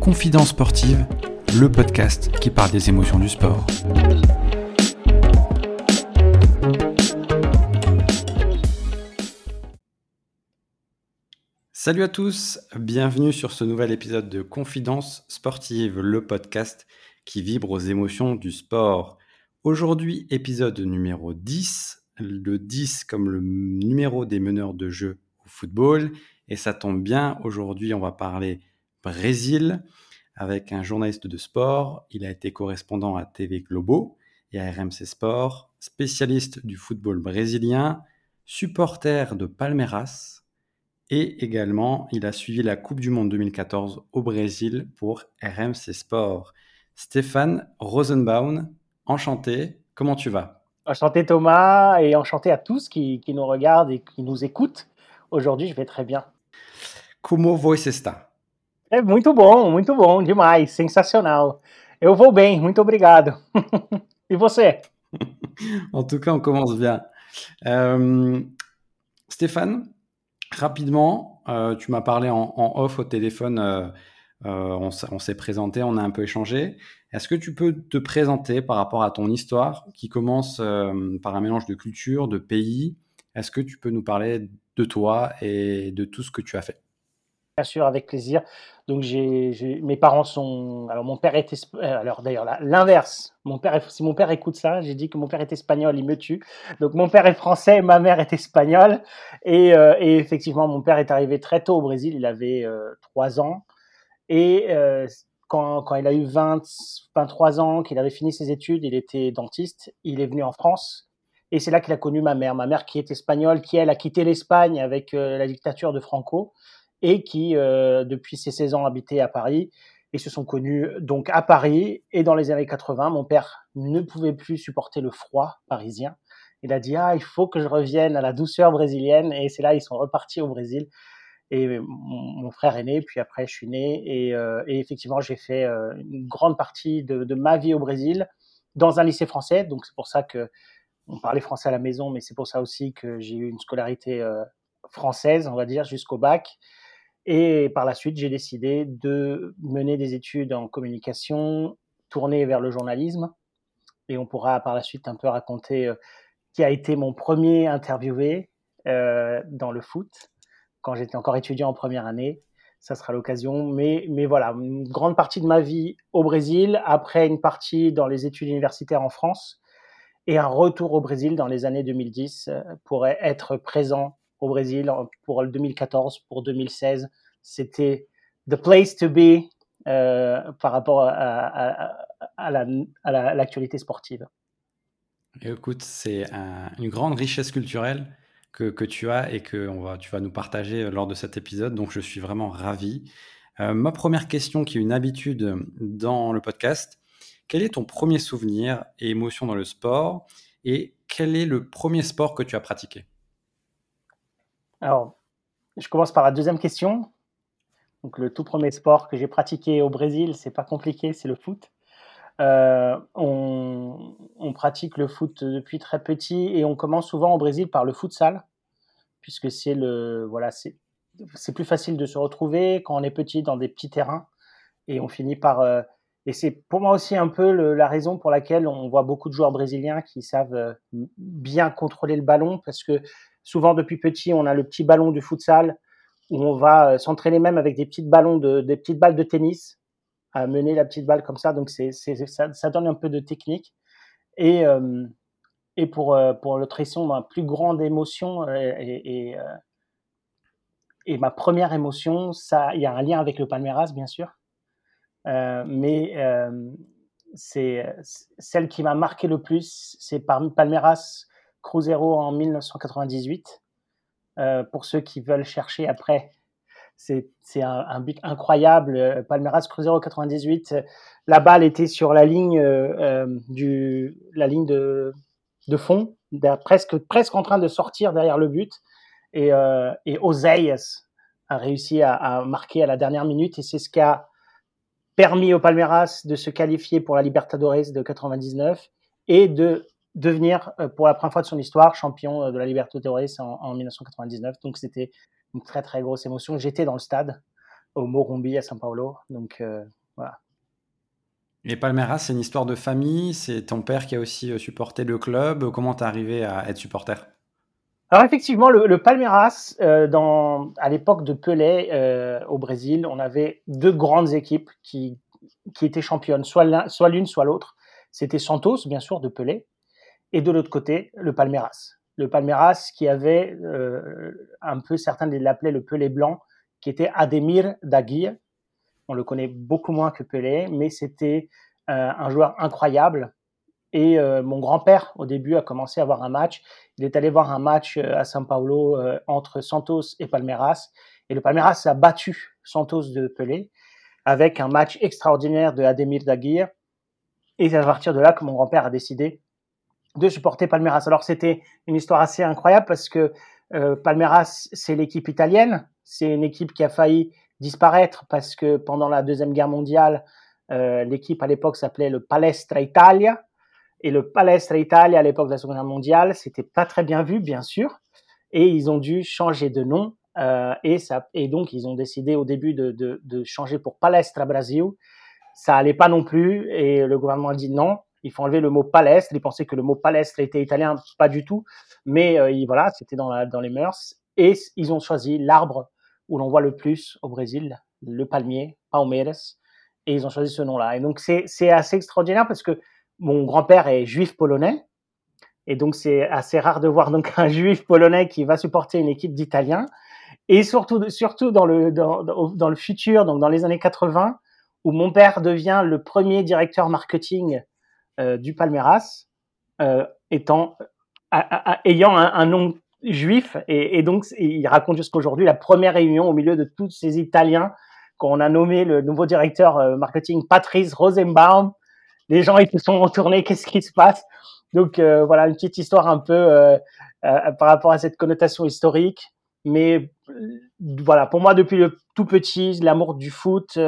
Confidence sportive, le podcast qui parle des émotions du sport. Salut à tous, bienvenue sur ce nouvel épisode de Confidence sportive, le podcast qui vibre aux émotions du sport. Aujourd'hui, épisode numéro 10, le 10 comme le numéro des meneurs de jeu au football. Et ça tombe bien, aujourd'hui on va parler Brésil avec un journaliste de sport. Il a été correspondant à TV Globo et à RMC Sport, spécialiste du football brésilien, supporter de Palmeiras et également, il a suivi la Coupe du Monde 2014 au Brésil pour RMC Sport. Stéphane Rosenbaum, enchanté, comment tu vas? Enchanté Thomas et enchanté à tous qui, qui, nous regardent et qui nous écoutent. Aujourd'hui, je vais très bien. Como você está É muito bom, muito bom, demais, sensacional. Eu vou bem, muito obrigado. e você? En tout cas, on commence bien. Euh, Stéphane, Rapidement, euh, tu m'as parlé en, off au téléphone, euh, on, s'est présenté, on a un peu échangé. Est-ce que tu peux te présenter par rapport à ton histoire qui commence par un mélange de culture, de pays? Est-ce que tu peux nous parler de toi et de tout ce que tu as fait? Bien sûr, avec plaisir. Donc, mes parents sont. Alors, mon père était. Euh, alors, d'ailleurs, l'inverse. Mon père, si mon père écoute ça, j'ai dit que mon père est espagnol, il me tue. Donc, mon père est français, ma mère est espagnole. Et, euh, effectivement, mon père est arrivé très tôt au Brésil. Il avait euh, 3 ans. Et euh, quand, il a eu 20, 23 ans, qu'il avait fini ses études, il était dentiste. Il est venu en France. Et c'est là qu'il a connu ma mère. Ma mère qui est espagnole, qui, elle, a quitté l'Espagne avec la dictature de Franco et qui, euh, depuis ses 16 ans, habitaient à Paris et se sont connus donc à Paris. Et dans les années 80, mon père ne pouvait plus supporter le froid parisien. Il a dit ah il faut que je revienne à la douceur brésilienne et c'est là ils sont repartis au Brésil. Et mon, frère est né, puis après je suis né et, euh, effectivement j'ai fait euh, une grande partie de, ma vie au Brésil dans un lycée français. Donc c'est pour ça que on parlait français à la maison, mais c'est pour ça aussi que j'ai eu une scolarité euh, française, on va dire, jusqu'au bac. Et par la suite, j'ai décidé de mener des études en communication, tourner vers le journalisme. Et on pourra par la suite un peu raconter qui a été mon premier interviewé dans le foot quand j'étais encore étudiant en première année. Ça sera l'occasion. Mais, voilà, une grande partie de ma vie au Brésil, après une partie dans les études universitaires en France et un retour au Brésil dans les années 2010 euh, pour être présent au Brésil pour le 2014, pour 2016. C'était the place to be euh, par rapport à, l'actualité sportive. Écoute, c'est une grande richesse culturelle que, tu as et que on va, tu vas nous partager lors de cet épisode. Donc, je suis vraiment ravi. Euh, ma première question, qui est une habitude dans le podcast, quel est ton premier souvenir et émotion dans le sport et quel est le premier sport que tu as pratiqué? Alors, je commence par la deuxième question. Donc, le tout premier sport que j'ai pratiqué au Brésil, c'est pas compliqué, c'est le foot. Euh, on, pratique le foot depuis très petit et on commence souvent au Brésil par le futsal, puisque c'est le voilà, c'est plus facile de se retrouver quand on est petit dans des petits terrains et on finit par euh, et c'est pour moi aussi un peu la raison pour laquelle on voit beaucoup de joueurs brésiliens qui savent euh, bien contrôler le ballon parce que Souvent, depuis petit, on a le petit ballon du futsal où on va s'entraîner même avec des petites ballons de, des petites balles de tennis à mener la petite balle comme ça. Donc, c'est, ça, donne un peu de technique. Et, euh, et pour, euh, pour le tresson, ma plus grande émotion et, et, ma première émotion, il y a un lien avec le Palmeiras, bien sûr. mais c'est celle qui m'a marqué le plus, c'est par Palmeiras Cruzeiro en 1998. Euh, pour ceux qui veulent chercher après, c'est un, but incroyable. Euh, Palmeiras Cruzeiro 98. La balle était sur la ligne euh, du la ligne de, fond, presque en train de sortir derrière le but. Et, euh, a réussi à, à, marquer à la dernière minute et c'est ce qui a permis au Palmeiras de se qualifier pour la Libertadores de 99 et de devenir, pour la première fois de son histoire, champion de la Libertadores en, en 1999. Donc c'était une très très grosse émotion. J'étais dans le stade au Morumbi à São Paulo. Donc voilà. Et Palmeiras, c'est une histoire de famille. C'est ton père qui a aussi supporté le club. Comment t'es arrivé à être supporter? Alors effectivement, le, Palmeiras, euh, dans, à l'époque de Pelé euh, au Brésil, on avait deux grandes équipes qui, qui étaient championnes, soit, l'une, soit l'autre. C'était Santos, bien sûr, de Pelé, et de l'autre côté, le Palmeiras. Le Palmeiras qui avait euh, un peu, certains l'appelaient le Pelé blanc, qui était Ademir Daguir. On le connaît beaucoup moins que Pelé, mais c'était un joueur incroyable et euh, mon grand-père, au début, a commencé à voir un match. Il est allé voir un match euh, à São Paulo euh, entre Santos et Palmeiras. Et le Palmeiras a battu Santos de Pelé avec un match extraordinaire de Ademir Daguir. Et c'est à partir de là que mon grand-père a décidé de supporter Palmeiras. Alors c'était une histoire assez incroyable parce que Palmeiras, c'est l'équipe italienne. C'est une équipe qui a failli disparaître parce que pendant la Deuxième Guerre mondiale, l'équipe à l'époque s'appelait le Palestra Italia et le Palestra Italia à l'époque de la Seconde Guerre mondiale, c'était pas très bien vu, bien sûr. Et ils ont dû changer de nom. Euh, et, ça, et donc, ils ont décidé au début de, de, de changer pour Palestra Brasil. Ça allait pas non plus. Et le gouvernement a dit non. Il faut enlever le mot palestre. Ils pensaient que le mot palestre était italien. Pas du tout. Mais euh, voilà, c'était dans, les mœurs. Et ils ont choisi l'arbre où l'on voit le plus au Brésil, le palmier, Palmeiras. Et ils ont choisi ce nom-là. Et donc, c'est assez extraordinaire parce que mon grand-père est juif polonais. Et donc, c'est assez rare de voir donc un juif polonais qui va supporter une équipe d'Italiens. Et surtout, surtout dans le, dans, le futur, donc dans les années 80, où mon père devient le premier directeur marketing du Palmeiras, euh, ayant un, nom juif. Et, donc, il raconte jusqu'aujourd'hui la première réunion au milieu de tous ces Italiens qu'on a nommé le nouveau directeur euh, marketing Patrice Rosenbaum, les gens ils se sont retournés, qu'est-ce qui se passe? Donc euh, voilà une petite histoire un peu euh, euh, par rapport à cette connotation historique. Mais voilà, pour moi depuis le tout petit, l'amour du foot.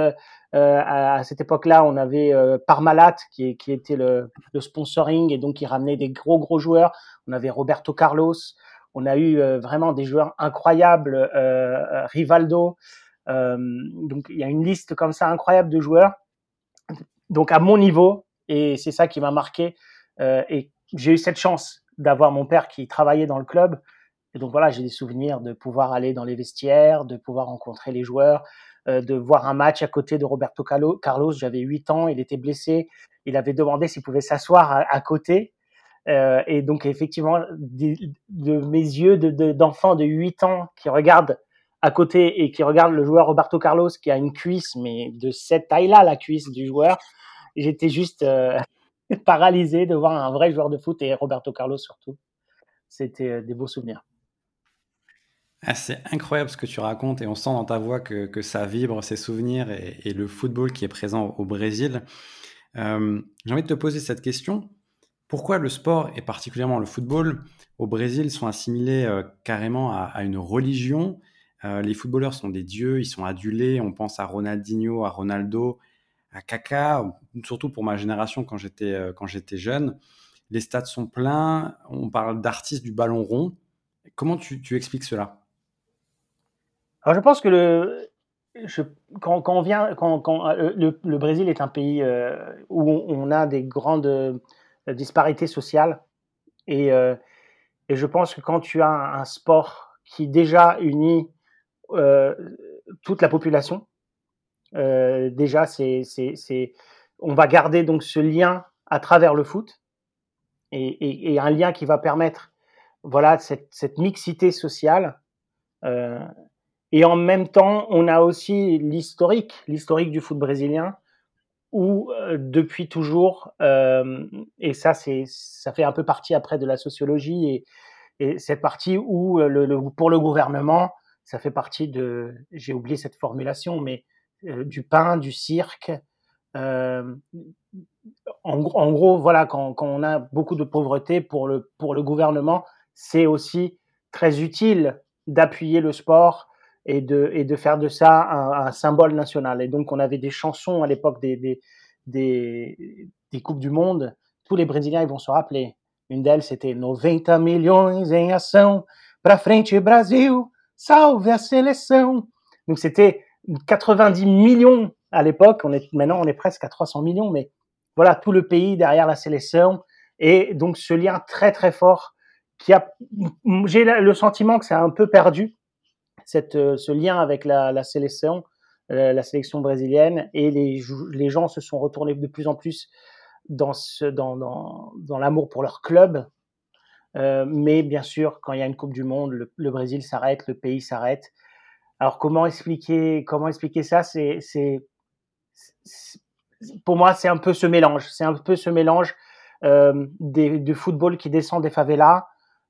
À, cette époque-là, on avait Parmalat qui, qui était le, sponsoring et donc il ramenait des gros gros joueurs. On avait Roberto Carlos. On a eu vraiment des joueurs incroyables, Rivaldo. donc il y a une liste comme ça incroyable de joueurs. Donc à mon niveau, et c'est ça qui m'a marqué. Euh, et j'ai eu cette chance d'avoir mon père qui travaillait dans le club. Et donc voilà, j'ai des souvenirs de pouvoir aller dans les vestiaires, de pouvoir rencontrer les joueurs, euh, de voir un match à côté de Roberto Carlos. J'avais 8 ans, il était blessé. Il avait demandé s'il pouvait s'asseoir à, côté. Euh, et donc effectivement, de, mes yeux d'enfant de, de 8 ans qui regardent à côté et qui regardent le joueur Roberto Carlos qui a une cuisse, mais de cette taille-là, la cuisse du joueur, j'étais juste euh, paralysé de voir un vrai joueur de foot et Roberto Carlos surtout. C'était euh, des beaux souvenirs. Ah, c'est incroyable ce que tu racontes et on sent dans ta voix que, ça vibre, ces souvenirs et, le football qui est présent au Brésil. Euh, j'ai envie de te poser cette question. Pourquoi le sport et particulièrement le football au Brésil sont assimilés carrément à, une religion? Les footballeurs sont des dieux, ils sont adulés. On pense à Ronaldinho, à Ronaldo, à Caca, surtout pour ma génération quand j'étais euh, jeune. Les stades sont pleins, on parle d'artistes du ballon rond. Comment tu expliques cela? Alors je pense que le, je, quand, quand, on vient, quand, quand euh, le, le, Brésil est un pays euh, où on, a des grandes disparités sociales et, et, je pense que quand tu as un, sport qui déjà unit toute la population, euh, déjà, c'est, on va garder donc ce lien à travers le foot et, et, et un lien qui va permettre voilà cette, cette mixité sociale. Euh, et en même temps, on a aussi l'historique, l'historique du foot brésilien, où euh, depuis toujours, euh, et ça ça fait un peu partie après de la sociologie et, et cette partie où le, le, pour le gouvernement, ça fait partie de, j'ai oublié cette formulation, mais euh, du pain, du cirque. Euh, en, en, gros, voilà, quand, quand, on a beaucoup de pauvreté pour le, pour le gouvernement, c'est aussi très utile d'appuyer le sport et de, et de faire de ça un, symbole national. Et donc, on avait des chansons à l'époque des, des, des, des, Coupes du Monde. Tous les Brésiliens, ils vont se rappeler. Une d'elles, c'était 90 milhões em ação, pra frente Brasil, salve a seleção. Donc c'était 90 millions à l'époque. On est maintenant, on est presque à 300 millions, mais voilà tout le pays derrière la sélection et donc ce lien très très fort qui a, j'ai le sentiment que c'est un peu perdu cette, ce lien avec la, sélection, euh, la sélection brésilienne et les, gens se sont retournés de plus en plus dans, l'amour pour leur club. Euh, mais bien sûr, quand il y a une Coupe du Monde, le, Brésil s'arrête, le pays s'arrête. Alors comment expliquer, comment expliquer ça? Pour moi, c'est un peu ce mélange. C'est un peu ce mélange euh, du football qui descend des favelas,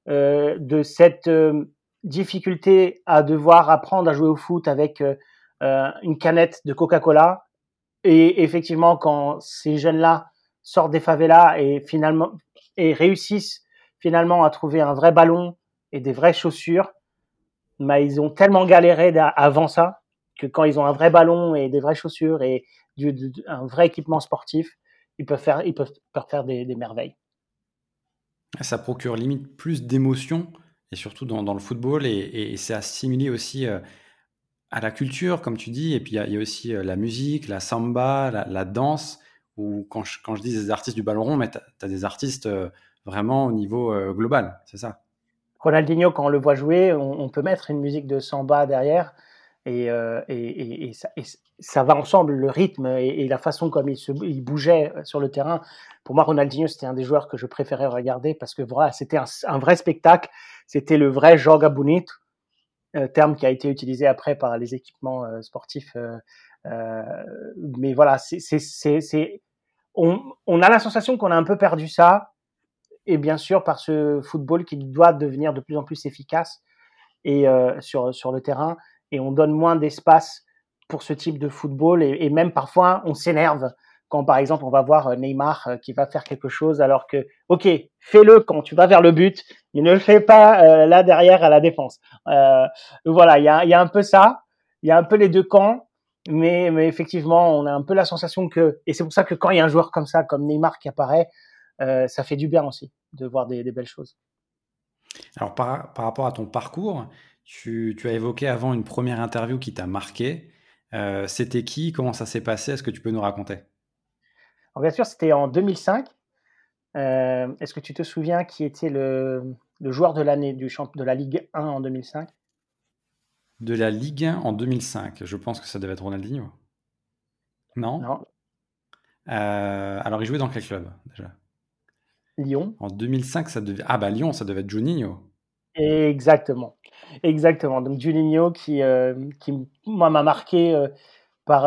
euh, de cette euh, difficulté à devoir apprendre à jouer au foot avec euh, euh, une canette de Coca-Cola. Et effectivement, quand ces jeunes-là sortent des favelas et finalement et réussissent finalement à trouver un vrai ballon et des vraies chaussures, bah, ils ont tellement galéré avant ça que quand ils ont un vrai ballon et des vraies chaussures et du, un vrai équipement sportif, ils peuvent faire, ils peuvent, faire des, des, merveilles. Ça procure limite plus d'émotions, et surtout dans, dans, le football, et, c'est assimilé aussi euh, à la culture, comme tu dis, et puis il y, a aussi euh, la musique, la samba, la, danse, ou quand je, quand je dis des artistes du ballon rond, mais tu as, des artistes euh, vraiment au niveau global, c'est ça Ronaldinho, quand on le voit jouer, on, peut mettre une musique de samba derrière, et, et, ça, ça, va ensemble, le rythme et, la façon comme il, se, il bougeait sur le terrain. Pour moi, Ronaldinho, c'était un des joueurs que je préférais regarder parce que voilà, c'était un, vrai spectacle, c'était le vrai joga bonito, euh, terme qui a été utilisé après par les équipements euh, sportifs. Euh, mais voilà, c'est, on, on a la sensation qu'on a un peu perdu ça, et bien sûr par ce football qui doit devenir de plus en plus efficace et sur sur le terrain et on donne moins d'espace pour ce type de football et même parfois on s'énerve quand par exemple on va voir Neymar qui va faire quelque chose alors que ok fais-le quand tu vas vers le but mais ne le fais pas euh, là derrière à la défense. Euh, voilà il y a, un peu ça il y a un peu les deux camps mais, effectivement on a un peu la sensation que et c'est pour ça que quand il y a un joueur comme ça comme Neymar qui apparaît euh, ça fait du bien aussi de voir des, belles choses. Alors par, par rapport à ton parcours tu, tu, as évoqué avant une première interview qui t'a marqué. Euh, c'était qui? Comment ça s'est passé? Est-ce que tu peux nous raconter? Alors Bien sûr, c'était en 2005. Euh, Est-ce que tu te souviens qui était le, le joueur de l'année du champ de la Ligue 1 en 2005 De la Ligue 1 en 2005. Je pense que ça devait être Ronaldinho. Non? Non. Euh, alors, il jouait dans quel club déjà? Lyon. En 2005, ça devait. Ah, bah Lyon, ça devait être Juninho. Exactement. Exactement. Donc Juninho qui, euh, qui moi m'a marqué euh, par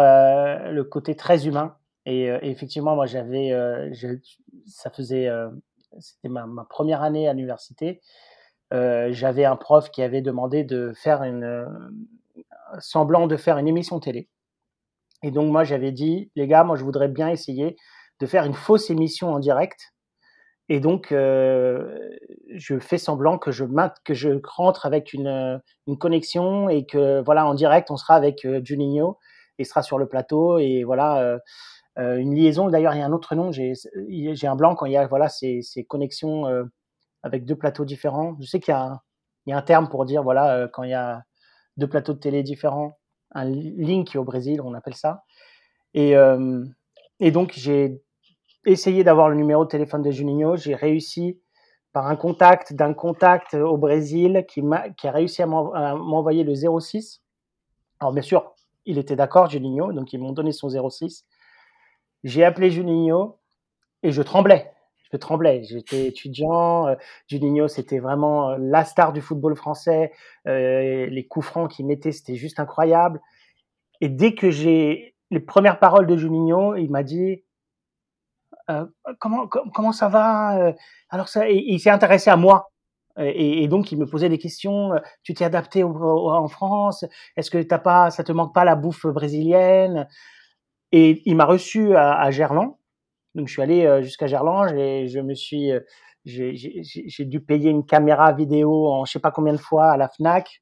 le côté très humain et, et effectivement moi j'avais ça faisait c'était ma, première année à l'université j'avais un prof qui avait demandé de faire une semblant de faire une émission télé et donc moi j'avais dit les gars moi je voudrais bien essayer de faire une fausse émission en direct et donc, euh, je fais semblant que je, que je rentre avec une, une connexion et que, voilà, en direct, on sera avec euh, Juninho et sera sur le plateau. Et voilà, euh, euh une liaison. D'ailleurs, il y a un autre nom. J'ai un blanc quand il y a voilà, ces, ces connexions euh, avec deux plateaux différents. Je sais qu'il y, y, a un terme pour dire, voilà, euh, quand il y a deux plateaux de télé différents, un link au Brésil, on appelle ça. Et, et donc, j'ai essayé d'avoir le numéro de téléphone de Juninho. J'ai réussi par un contact d'un contact au Brésil qui, a, qui a réussi à m'envoyer le 06. Alors bien sûr, il était d'accord, Juninho, donc ils m'ont donné son 06. J'ai appelé Juninho et je tremblais. Je tremblais. J'étais étudiant. Euh, Juninho, c'était vraiment euh, la star du football français. Euh, les coups francs qu'il mettait, c'était juste incroyable. Et dès que j'ai les premières paroles de Juninho, il m'a dit comment, comment ça va Alors il, s'est intéressé à moi. Et, donc il me posait des questions. Tu t'es adapté en France? Est-ce que t'as pas, ça te manque pas la bouffe brésilienne? Et il m'a reçu à, à, Gerland. Donc je suis allé jusqu'à Gerland je me suis, j'ai dû payer une caméra vidéo en je sais pas combien de fois à la Fnac.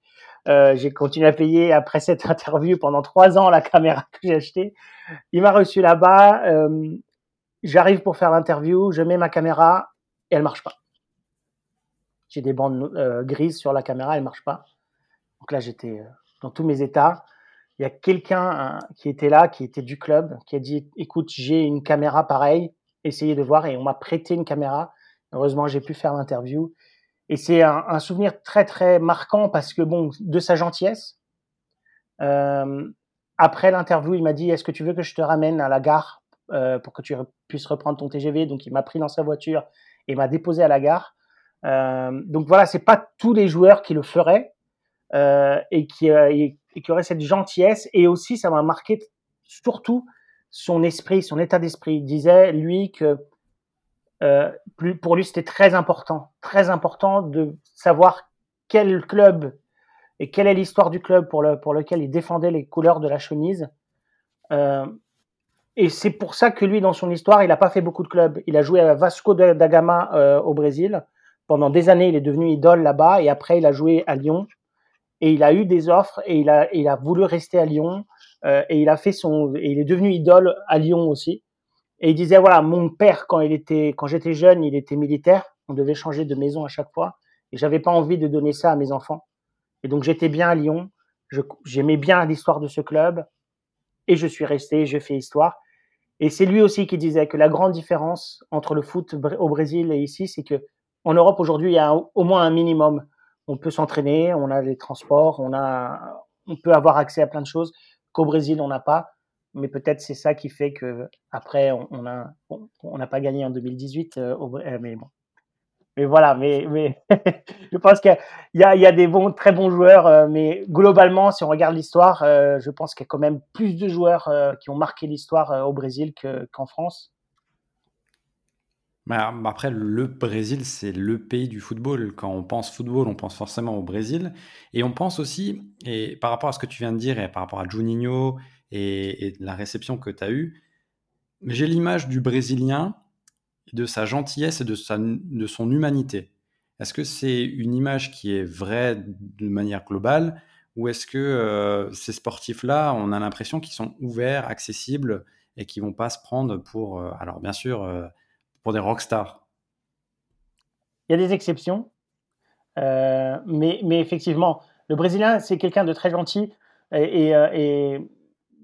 Euh, j'ai continué à payer après cette interview pendant trois ans la caméra que j'ai achetée. Il m'a reçu là-bas. Euh, J'arrive pour faire l'interview, je mets ma caméra et elle marche pas. j'ai des bandes grises sur la caméra, elle marche pas. Donc là, j'étais dans tous mes états. Il y a quelqu'un qui était là, qui était du club, qui a dit "Écoute, j'ai une caméra pareille, essayez de voir." Et on m'a prêté une caméra. Heureusement, j'ai pu faire l'interview. Et c'est un, souvenir très très marquant parce que bon, de sa gentillesse. Euh, après l'interview, il m'a dit Est-ce que tu veux que je te ramène à la gare euh, pour que tu puisses reprendre ton TGV Donc, il m'a pris dans sa voiture et m'a déposé à la gare. Euh, donc voilà, c'est pas tous les joueurs qui le feraient et qui, qui auraient cette gentillesse. Et aussi, ça m'a marqué surtout son esprit, son état d'esprit. Il disait lui que pour lui, c'était très important, très important de savoir quel club et quelle est l'histoire du club pour, le, pour lequel il défendait les couleurs de la chemise. Euh, et c'est pour ça que lui, dans son histoire, il n'a pas fait beaucoup de clubs. Il a joué à Vasco da Gama euh, au Brésil. Pendant des années, il est devenu idole là-bas. Et après, il a joué à Lyon. Et il a eu des offres et il a, voulu rester à Lyon. Euh, et il a fait son, et il est devenu idole à Lyon aussi. Et il disait voilà, mon père quand il était, quand j'étais jeune, il était militaire. On devait changer de maison à chaque fois. Et j'avais pas envie de donner ça à mes enfants. Et donc j'étais bien à Lyon, j'aimais bien l'histoire de ce club, et je suis resté, je fais histoire. Et c'est lui aussi qui disait que la grande différence entre le foot au Brésil et ici, c'est que en Europe aujourd'hui, il y a au moins un minimum. On peut s'entraîner, on a les transports, on a, on peut avoir accès à plein de choses qu'au Brésil on n'a pas. Mais peut-être c'est ça qui fait que après on a, on n'a pas gagné en 2018 euh, euh, mais bon, mais voilà, mais, je pense qu'il y, a, des bons, très bons joueurs, euh, mais globalement, si on regarde l'histoire, je pense qu'il y a quand même plus de joueurs qui ont marqué l'histoire au Brésil qu'en France. Après, le Brésil, c'est le pays du football. Quand on pense football, on pense forcément au Brésil. Et on pense aussi, et par rapport à ce que tu viens de dire, et par rapport à Juninho et, la réception que tu as eue, j'ai l'image du Brésilien de sa gentillesse et de, sa, de son humanité. Est-ce que c'est une image qui est vraie de manière globale ou est-ce que euh, ces sportifs-là, on a l'impression qu'ils sont ouverts, accessibles et qui vont pas se prendre pour, euh, alors bien sûr, euh, pour des rockstars Il y a des exceptions, mais, mais, effectivement, le Brésilien, c'est quelqu'un de très gentil et, et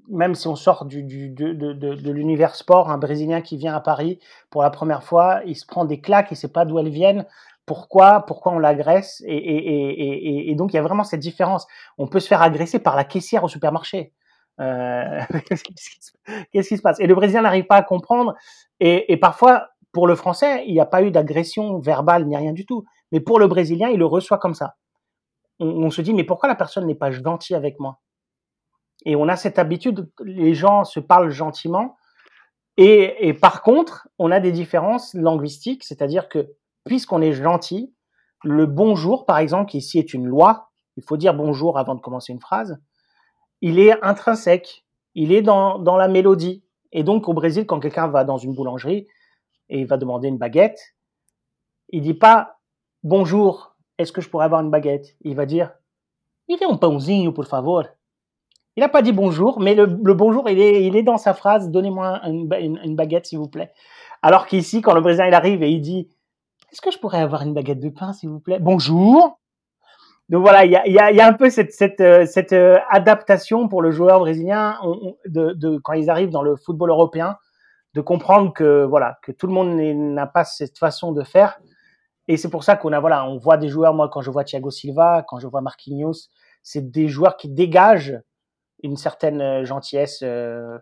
même si on sort du, de, de, de, l'univers sport, un Brésilien qui vient à Paris pour la première fois, il se prend des claques et sait pas d'où elles viennent. Pourquoi? Pourquoi on l'agresse? Et, et, et, et, donc il y a vraiment cette différence. On peut se faire agresser par la caissière au supermarché. Euh, Qu'est-ce qui se passe? Et le Brésilien n'arrive pas à comprendre. Et, parfois, pour le Français, il n'y a pas eu d'agression verbale ni rien du tout. Mais pour le Brésilien, il le reçoit comme ça. On, se dit mais pourquoi la personne n'est pas gentille avec moi? Et on a cette habitude, les gens se parlent gentiment. Et, par contre, on a des différences linguistiques, c'est-à-dire que puisqu'on est gentil, le bonjour, par exemple, qui ici est une loi, il faut dire bonjour avant de commencer une phrase, il est intrinsèque, il est dans, dans la mélodie. Et donc au Brésil, quand quelqu'un va dans une boulangerie et il va demander une baguette, il dit pas bonjour, est-ce que je pourrais avoir une baguette? Il va dire, il fait un pãozinho, por favor. Il n'a pas dit bonjour, mais le, bonjour, il est, est dans sa phrase Donnez-moi une, baguette, s'il vous plaît. Alors qu'ici, quand le Brésilien il arrive et il dit Est-ce que je pourrais avoir une baguette de pain, s'il vous plaît? Bonjour. Donc voilà, il y a, un peu cette, euh, euh, adaptation pour le joueur brésilien de, quand ils arrivent dans le football européen, de comprendre que voilà que tout le monde n'a pas cette façon de faire. Et c'est pour ça qu'on a voilà, on voit des joueurs. Moi, quand je vois Thiago Silva, quand je vois Marquinhos, c'est des joueurs qui dégagent une certaine euh, gentillesse euh,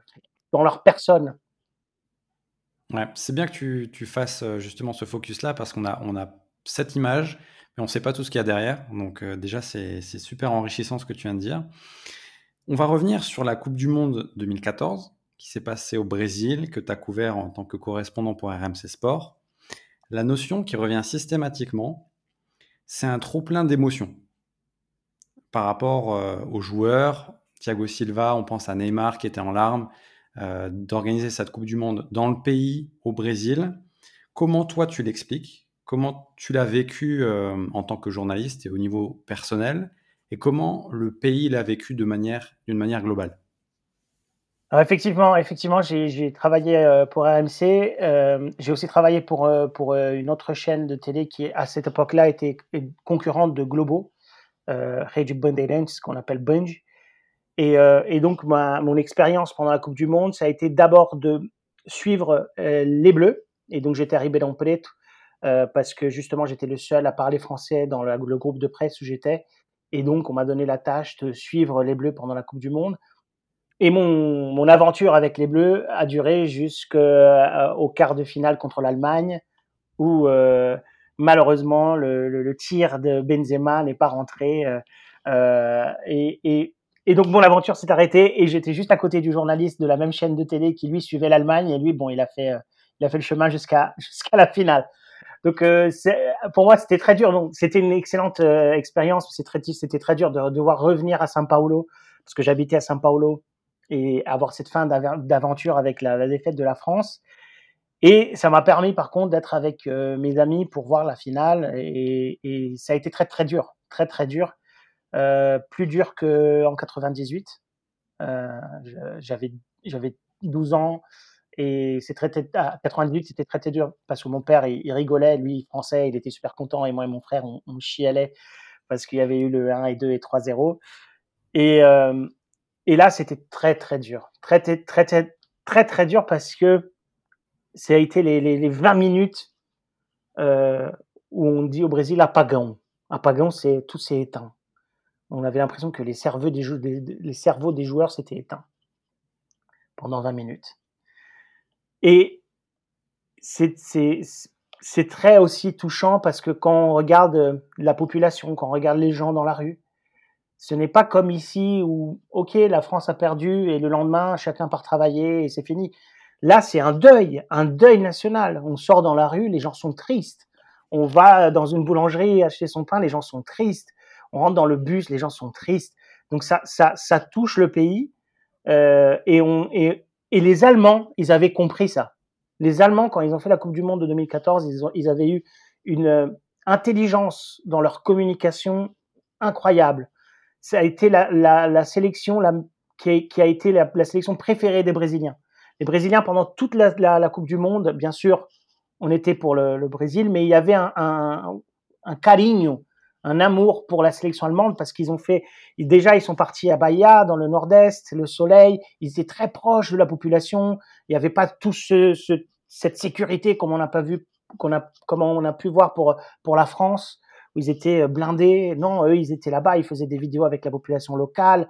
dans leur personne. Ouais, c'est bien que tu, tu, fasses euh, justement ce focus-là parce qu'on a, on a cette image, mais on ne sait pas tout ce qu'il y a derrière. Donc déjà, c'est super enrichissant ce que tu viens de dire. On va revenir sur la Coupe du Monde 2014 qui s'est passée au Brésil, que tu as couvert en tant que correspondant pour RMC Sport. La notion qui revient systématiquement, c'est un trop plein d'émotions par rapport aux joueurs, Thiago Silva, on pense à Neymar qui était en larmes, euh, d'organiser cette Coupe du Monde dans le pays, au Brésil. Comment toi tu l'expliques? Comment tu l'as vécu euh, en tant que journaliste et au niveau personnel? Et comment le pays l'a vécu d'une manière globale? Effectivement, effectivement, j'ai travaillé pour RMC. j'ai aussi travaillé pour, pour une autre chaîne de télé qui, à cette époque-là, était concurrente de Globo, euh, Bandeirantes, qu'on appelle Bunge. Et, donc, ma, mon expérience pendant la Coupe du Monde, ça a été d'abord de suivre les Bleus. Et donc, j'étais arrivé dans Preto parce que justement, j'étais le seul à parler français dans le groupe de presse où j'étais. Et donc, on m'a donné la tâche de suivre les Bleus pendant la Coupe du Monde. Et mon, mon aventure avec les Bleus a duré jusqu'au euh, quart de finale contre l'Allemagne, où euh, malheureusement le, le, tir de Benzema n'est pas rentré. Euh, euh, et, et, et, donc mon aventure s'est arrêtée et j'étais juste à côté du journaliste de la même chaîne de télé qui lui suivait l'Allemagne et lui bon il a fait il a fait le chemin jusqu'à jusqu'à la finale. Donc pour moi c'était très dur. Donc c'était une excellente expérience. C'était très très dur de devoir revenir à São Paulo parce que j'habitais à São Paulo et avoir cette fin d'aventure avec la, défaite de la France. Et ça m'a permis par contre d'être avec euh, mes amis pour voir la finale et, ça a été très très dur, très très dur, euh, plus dur qu'en 98. Euh, j'avais j'avais 12 ans et c'est très, très 98 c'était très très dur parce que mon père il, rigolait, lui français, il était super content et moi et mon frère on, on chialait parce qu'il y avait eu le 1 et 2 et 3-0 et et là, c'était très, très dur. Très, très, très, très, très, dur parce que ça a été les, les, 20 minutes euh, où on dit au Brésil apagão. Apagão, c'est tout s'est éteint. On avait l'impression que les cerveaux des, les cerveaux des joueurs s'étaient éteints pendant 20 minutes. Et c'est très aussi touchant parce que quand on regarde la population, quand on regarde les gens dans la rue, ce n'est pas comme ici où, ok, la France a perdu et le lendemain, chacun part travailler et c'est fini. Là, c'est un deuil, un deuil national. On sort dans la rue, les gens sont tristes. On va dans une boulangerie acheter son pain, les gens sont tristes. On rentre dans le bus, les gens sont tristes. Donc ça, ça, ça touche le pays. Euh, et, on, et, et les Allemands, ils avaient compris ça. Les Allemands, quand ils ont fait la Coupe du Monde de 2014, ils, ils avaient eu une euh, intelligence dans leur communication incroyable ça a été la, sélection qui, a, été la, sélection préférée des Brésiliens. Les Brésiliens, pendant toute la, Coupe du Monde, bien sûr, on était pour le, Brésil, mais il y avait un, un, un carinho, un amour pour la sélection allemande parce qu'ils ont fait, déjà, ils sont partis à Bahia, dans le nord-est, le soleil, ils étaient très proches de la population, il n'y avait pas tout ce, ce, cette sécurité comme on n'a pas vu, qu'on a, comme on a pu voir pour, pour la France ils étaient euh, blindés. Non, eux, ils étaqu'ils là-bas, ils faisaient des vidéos avec la population locale.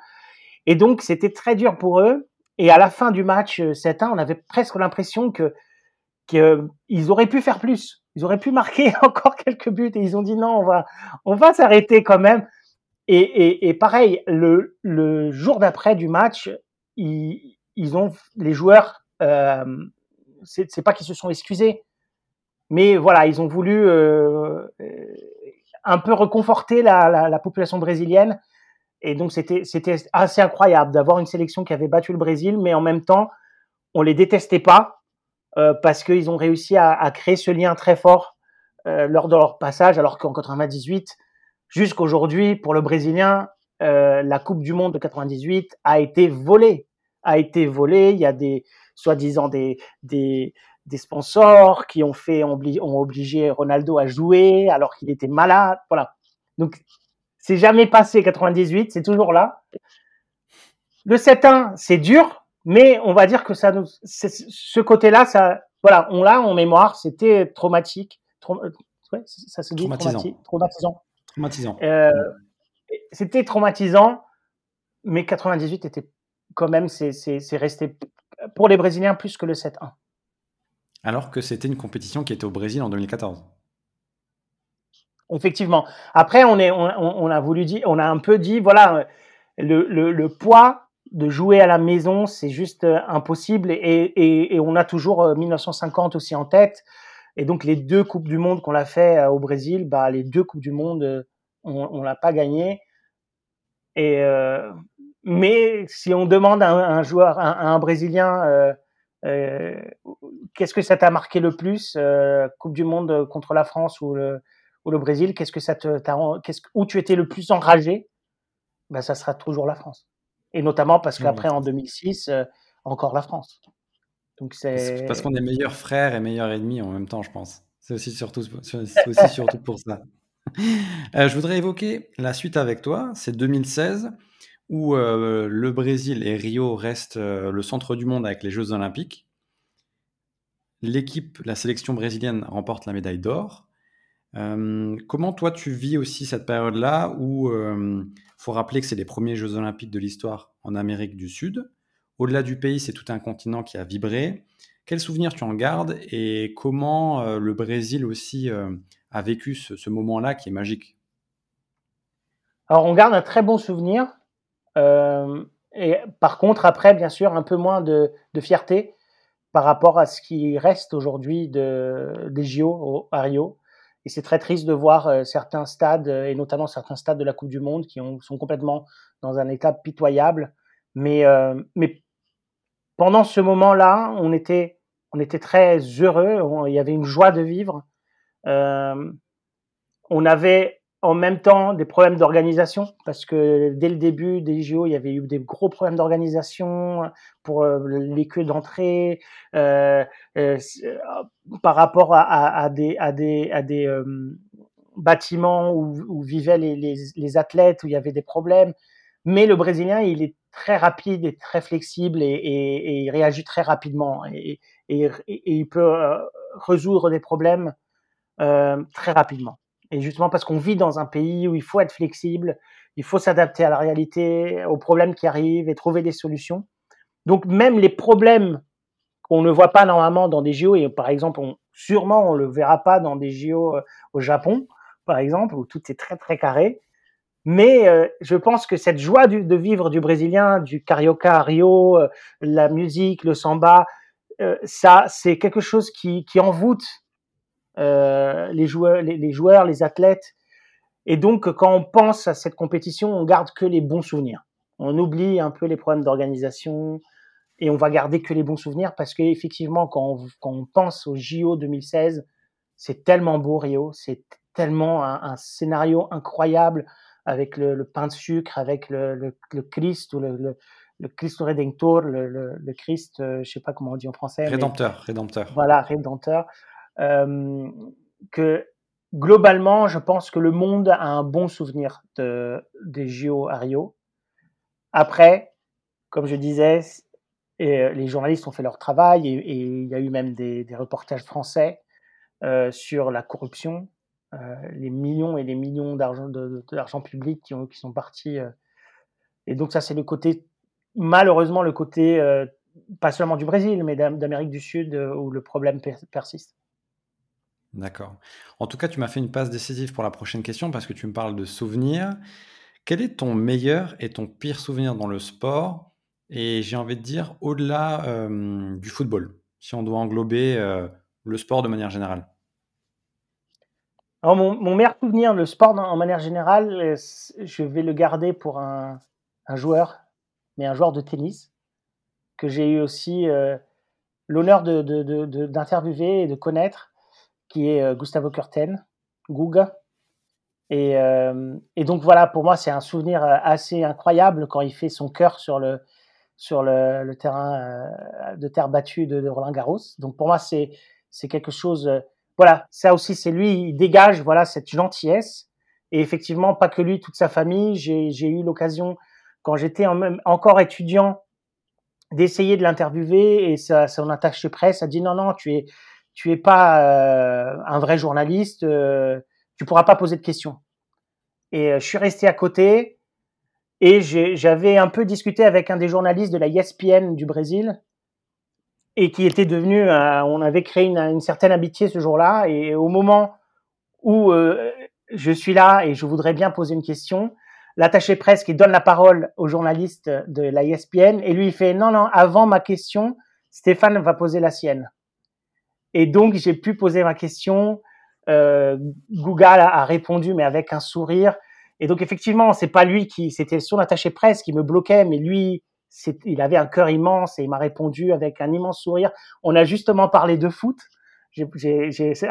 Et donc, c'était très dur pour eux. Et à la fin du match 7-1, euh, on avait presque l'impression que qu'ils auraient pu faire plus. Ils auraient pu marquer encore quelques buts et ils ont dit non, on va, on va s'arrêter quand même. Et, et, pareil, le, le jour d'après du match, ils, ils ont les joueurs, euh, c'est pas qu'ils se sont excusés, mais voilà, ils ont voulu euh, un peu reconforter la, la, population brésilienne. Et donc, c'était, assez incroyable d'avoir une sélection qui avait battu le Brésil, mais en même temps, on les détestait pas euh, parce qu'ils ont réussi à, créer ce lien très fort euh, lors de leur passage, alors qu'en 98, jusqu'aujourd'hui, pour le Brésilien, euh, la Coupe du Monde de 98 a été volée. A été volée. Il y a des, soi-disant, des, des sponsors qui ont fait ont, obligé Ronaldo à jouer alors qu'il était malade. Voilà. Donc c'est jamais passé 98, c'est toujours là. Le 7-1, c'est dur, mais on va dire que ça nous, ce côté-là, ça, voilà, on l'a en mémoire. C'était traumatique, ça se dit traumatisant. Traumatisant. traumatisant. Euh, c'était traumatisant, mais 98 était quand même, c'est resté pour les Brésiliens plus que le 7-1 alors que c'était une compétition qui était au Brésil en 2014. Effectivement. Après, on, a voulu dire, on a un peu dit, voilà, le, poids de jouer à la maison, c'est juste euh, impossible. Et, on a toujours 1950 euh, aussi en tête. Et donc, les deux Coupes du Monde qu'on a fait euh, au Brésil, bah, les deux Coupes du Monde, on l'a pas gagné. Et, mais si on demande à un, joueur, à, un Brésilien, qu'est-ce que ça t'a marqué le plus euh, Coupe du Monde contre la France ou le, ou le Brésil? Qu'est-ce que ça te, qu'est-ce, où tu étais le plus enragé? Ben, ça sera toujours la France. Et notamment parce qu'après en 2006, euh, encore la France. Donc c'est parce qu'on est meilleurs frères et meilleurs ennemis en même temps, je pense. C'est aussi surtout, aussi surtout pour ça. Euh, je voudrais évoquer la suite avec toi. C'est 2016 où euh, le Brésil et Rio restent euh, le centre du monde avec les Jeux Olympiques. L'équipe, la sélection brésilienne remporte la médaille d'or. comment toi tu vis aussi cette période-là où il faut rappeler que c'est les premiers Jeux Olympiques de l'histoire en Amérique du Sud. Au-delà du pays, c'est tout un continent qui a vibré. Quels souvenirs tu en gardes et comment euh, le Brésil aussi euh, a vécu ce, moment-là qui est magique? Alors, on garde un très bon souvenir. Euh, et par contre, après, bien sûr, un peu moins de, fierté par rapport à ce qui reste aujourd'hui de, des JO à Rio. Et c'est très triste de voir certains stades, et notamment certains stades de la Coupe du Monde, qui sont complètement dans un état pitoyable. Mais, pendant ce moment-là, on était, très heureux, il y avait une joie de vivre. Euh, on avait en même temps des problèmes d'organisation? Parce que dès le début des JO, il y avait eu des gros problèmes d'organisation pour euh, les queues d'entrée euh, euh, par rapport à, des, bâtiments où, vivaient les, athlètes, où il y avait des problèmes. Mais le Brésilien, il est très rapide et très flexible et, il réagit très rapidement et, il peut euh, résoudre des problèmes euh, très rapidement. Et justement parce qu'on vit dans un pays où il faut être flexible, il faut s'adapter à la réalité, aux problèmes qui arrivent et trouver des solutions. Donc même les problèmes qu'on ne voit pas normalement dans des JO, et par exemple, on, sûrement on le verra pas dans des JO euh, au Japon, par exemple, où tout est très très carré, mais euh, je pense que cette joie de vivre du brésilien, du carioca Rio, euh, la musique, le samba, ça, c'est quelque chose qui, qui envoûte les, joueurs, les, les, joueurs, les athlètes. Et donc, quand on pense à cette compétition, on garde que les bons souvenirs. On oublie un peu les problèmes d'organisation et on va garder que les bons souvenirs parce qu'effectivement, quand on, quand on pense au JO 2016, c'est tellement beau Rio, c'est tellement un, un scénario incroyable avec le, pain de sucre, avec le, le, Christ ou le, le, Christ Rédempteur, le, Christ, euh, je sais pas comment on dit en français. Rédempteur, rédempteur. Voilà, rédempteur. Euh, que globalement, je pense que le monde a un bon souvenir de, des JO à Rio. Après, comme je disais, euh, les journalistes ont fait leur travail et, il y a eu même des, reportages français euh, sur la corruption, les millions et les millions d'argent public qui, ont, sont partis. Et donc ça, c'est le côté, malheureusement, le côté pas seulement du Brésil, mais d'Amérique du Sud où le problème persiste. D'accord. En tout cas, tu m'as fait une passe décisive pour la prochaine question parce que tu me parles de souvenirs. Quel est ton meilleur et ton pire souvenir dans le sport? Et j'ai envie de dire au-delà du football, si on doit englober le sport de manière générale. Mon, meilleur souvenir, le sport en manière générale, euh, je vais le garder pour un, joueur, mais un joueur de tennis, que j'ai eu aussi l'honneur d'interviewer et de connaître, qui est euh, Gustavo Kurten, Guga. Et, euh, et, donc voilà, pour moi, c'est un souvenir euh, assez incroyable quand il fait son cœur sur le, sur le, terrain de terre battue de, de Roland Garros. Donc pour moi, c'est quelque chose voilà, ça aussi, c'est lui, il dégage voilà cette gentillesse. Et effectivement, pas que lui, toute sa famille. J'ai eu l'occasion, quand j'étais encore étudiant, d'essayer de l'interviewer et ça, son attaché presse a dit non, non, tu es, tu es pas euh, un vrai journaliste, euh, tu pourras pas poser de questions. Et euh, je suis resté à côté et j'avais un peu discuté avec un des journalistes de la ESPN du Brésil et qui était devenu, euh, on avait créé une, certaine amitié ce jour-là. Et au moment où je suis là et je voudrais bien poser une question, l'attaché presse qui donne la parole au journaliste de la ESPN et lui fait non non avant ma question, Stéphane va poser la sienne. Et donc j'ai pu poser ma question. Euh, Google a, répondu mais avec un sourire. Et donc effectivement, c'est pas lui qui, c'était son attaché presse qui me bloquait, mais lui, il avait un cœur immense et il m'a répondu avec un immense sourire. On a justement parlé de foot. à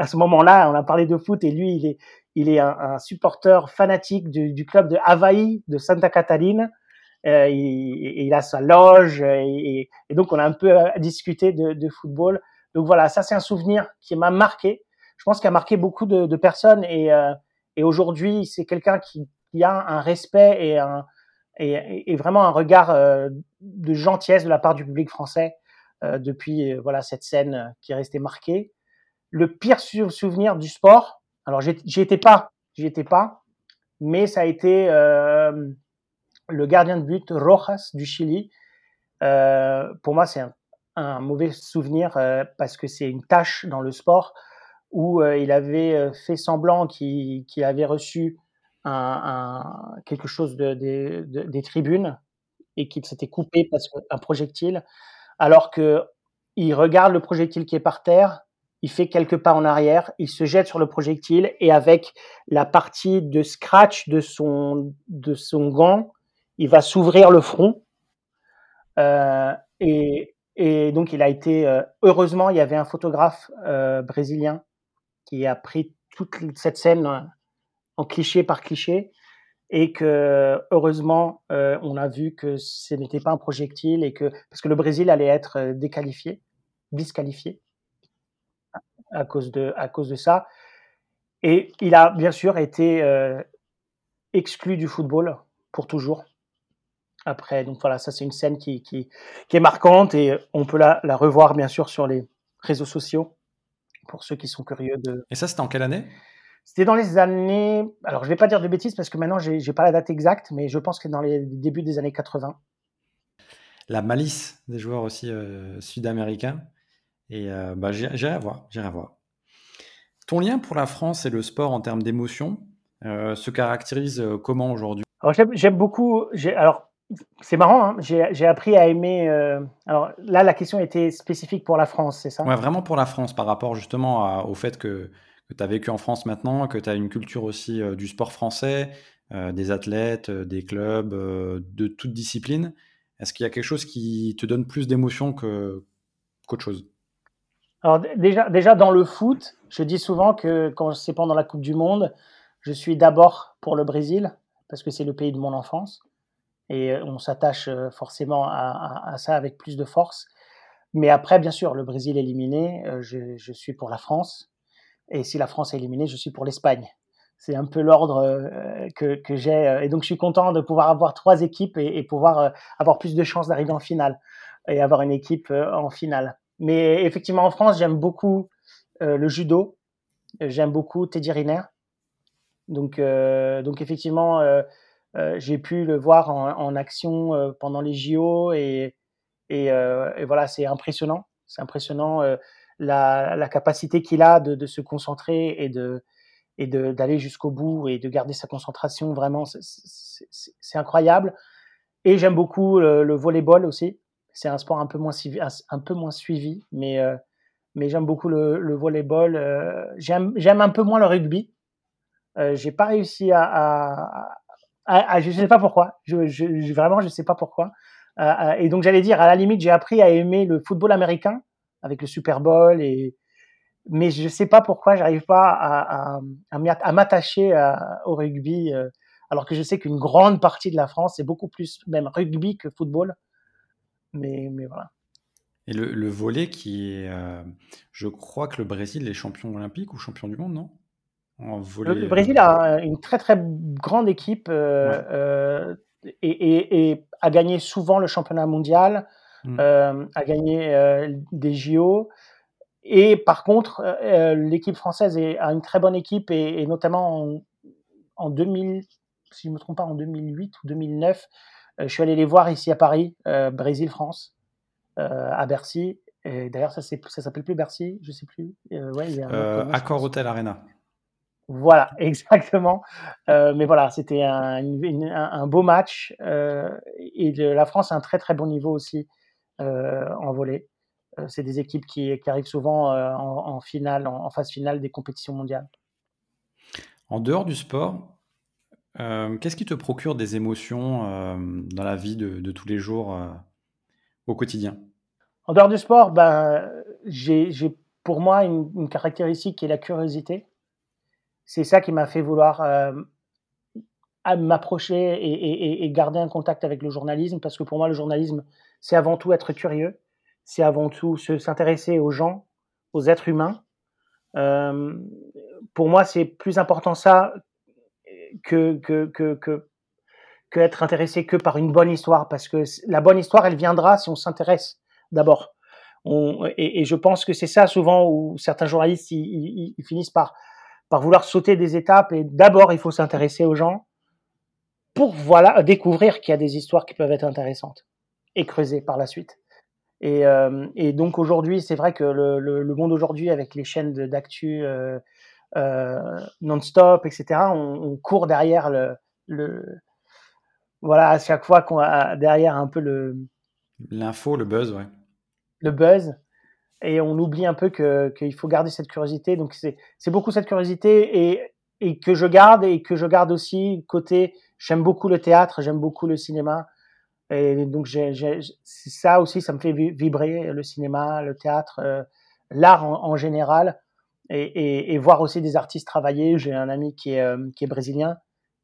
ce moment-là, on a parlé de foot et lui, il est, il est un, supporter fanatique du, club de Havaï, de Santa Catarina. il, il, a sa loge, et, donc on a un peu discuté de, de football. Donc voilà, ça c'est un souvenir qui m'a marqué. Je pense qu'il a marqué beaucoup de, personnes et, et aujourd'hui c'est quelqu'un qui, a un respect et, vraiment un regard de gentillesse de la part du public français depuis voilà cette scène qui est restée marquée. Le pire souvenir du sport, alors j'y étais pas, j'y étais pas, mais ça a été euh, le gardien de but Rojas du Chili. Euh, pour moi, c'est un, un, mauvais souvenir euh, parce que c'est une tâche dans le sport où euh, il avait euh, fait semblant qu'il qu avait reçu un, un, quelque chose de, de, de, des tribunes et qu'il s'était coupé parce qu'un projectile, alors que il regarde le projectile qui est par terre, il fait quelques pas en arrière, il se jette sur le projectile et avec la partie de scratch de son, de son gant, il va s'ouvrir le front. Euh, et, et, donc il a été, euh, heureusement, il y avait un photographe euh, brésilien qui a pris toute cette scène en cliché par cliché et que heureusement euh, on a vu que ce n'était pas un projectile et que parce que le Brésil allait être euh, déqualifié, disqualifié à cause de, à cause de ça. Et il a bien sûr été euh, exclu du football pour toujours. Après, donc voilà, ça c'est une scène qui, qui, qui, est marquante et on peut la, la, revoir bien sûr sur les réseaux sociaux pour ceux qui sont curieux de. Et ça, c'était en quelle année? C'était dans les années. Alors, je vais pas dire de bêtises parce que maintenant, j'ai n'ai pas la date exacte, mais je pense que dans les débuts des années 80. La malice des joueurs aussi euh, sud-américains. Et euh, bah, j'irai voir, j'irai voir. Ton lien pour la France et le sport en termes d'émotion euh, se caractérise euh, comment aujourd'hui? Alors j'aime beaucoup. Alors c'est marrant, hein, j'ai appris à aimer. Euh, alors là, la question était spécifique pour la France, c'est ça? Ouais, vraiment pour la France, par rapport justement à, au fait que, que tu as vécu en France maintenant, que tu as une culture aussi euh, du sport français, euh, des athlètes, des clubs, de toute discipline. Est-ce qu'il y a quelque chose qui te donne plus d'émotion qu'autre qu chose? Alors déjà, déjà dans le foot, je dis souvent que quand c'est pendant la Coupe du Monde, je suis d'abord pour le Brésil parce que c'est le pays de mon enfance et on s'attache forcément à, à, à, ça avec plus de force. Mais après, bien sûr, le Brésil éliminé, je, je, suis pour la France. Et si la France est éliminée, je suis pour l'Espagne. C'est un peu l'ordre que, que j'ai. Et donc, je suis content de pouvoir avoir trois équipes et, et pouvoir avoir plus de chances d'arriver en finale et avoir une équipe en finale. Mais effectivement, en France, j'aime beaucoup euh, le judo. J'aime beaucoup Teddy Riner. Donc, euh, donc effectivement, euh, euh, j'ai pu le voir en, action euh, pendant les JO euh, et voilà, c'est impressionnant. C'est impressionnant la, capacité qu'il a de, se concentrer et de d'aller jusqu'au bout et de garder sa concentration. Vraiment, c'est incroyable. Et j'aime beaucoup le, le, volleyball aussi. C'est un sport un peu moins suivi, peu moins suivi mais j'aime beaucoup le, le volleyball. j'aime un peu moins le rugby. Euh, j'ai pas réussi à, ah, ah, je sais pas pourquoi. Vraiment, je sais pas pourquoi. Euh, euh, et donc, j'allais dire, à la limite, j'ai appris à aimer le football américain avec le Super Bowl mais je sais pas pourquoi j'arrive pas à, m'attacher au rugby, euh, alors que je sais qu'une grande partie de la France c'est beaucoup plus même rugby que football. Mais, voilà. Et le, le volet qui est, euh, je crois que le Brésil est champion olympique ou champion du monde, non? Volley, le, Brésil a une très très grande équipe euh, ouais. euh, et, et, et, a gagné souvent le championnat mondial, euh, a gagné euh, des JO. Et par contre, euh, l'équipe française est, a une très bonne équipe et, et notamment en, en, 2000, si je ne me trompe pas, en 2008 ou 2009, je suis allé les voir ici à Paris, Brésil-France, à Bercy. D'ailleurs, ça, ça s'appelle plus Bercy, je sais plus. ouais, il y a Accor Hotel Arena. Voilà, exactement. Euh, mais voilà, c'était un, beau match euh, et de, la France a un très très bon niveau aussi euh, en volée. C'est des équipes qui, qui arrivent souvent en, en, finale, en, en, phase finale des compétitions mondiales. En dehors du sport, qu'est-ce qui te procure des émotions dans la vie de, de tous les jours au quotidien? En dehors du sport, ben, j'ai pour moi une, une caractéristique qui est la curiosité c'est ça qui m'a fait vouloir euh, m'approcher et, garder un contact avec le journalisme, parce que pour moi, le journalisme, c'est avant tout être curieux, c'est avant tout s'intéresser aux gens, aux êtres humains. Euh, pour moi, c'est plus important ça que, que, que, que, être intéressé que par une bonne histoire, parce que la bonne histoire, elle viendra si on s'intéresse d'abord. Et, je pense que c'est ça souvent où certains journalistes ils, finissent par, par vouloir sauter des étapes. Et d'abord, il faut s'intéresser aux gens pour voilà découvrir qu'il y a des histoires qui peuvent être intéressantes et creuser par la suite. Et, euh, et donc aujourd'hui, c'est vrai que le, le, monde aujourd'hui, avec les chaînes d'actu euh, euh, non-stop, etc., on, on, court derrière le, le, voilà à chaque fois qu'on a derrière un peu le l'info, le buzz, ouais. Le buzz, et on oublie un peu que qu'il faut garder cette curiosité. Donc c'est c'est beaucoup cette curiosité et et que je garde et que je garde aussi côté. J'aime beaucoup le théâtre, j'aime beaucoup le cinéma. Et donc, j'ai, ça aussi, ça me fait vibrer, le cinéma, le théâtre, euh, l'art en, général, et, et, et, voir aussi des artistes travailler. J'ai un ami qui est, euh, qui est brésilien,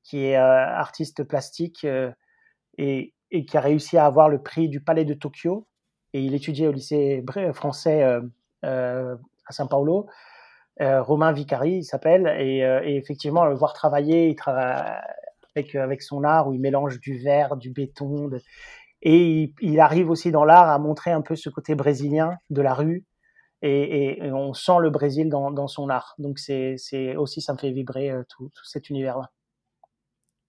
qui est euh, artiste plastique et, et, qui a réussi à avoir le prix du Palais de Tokyo. Et il étudiait au lycée français à São Paulo. Romain Vicari, il s'appelle, et, et, effectivement, le voir travailler, il travaille avec, euh, avec son art où il mélange du verre, du béton. Et il, arrive aussi dans l'art à montrer un peu ce côté brésilien de la rue. Et, on sent le Brésil dans, dans son art. Donc c'est aussi, ça me fait vibrer euh, tout, cet univers-là.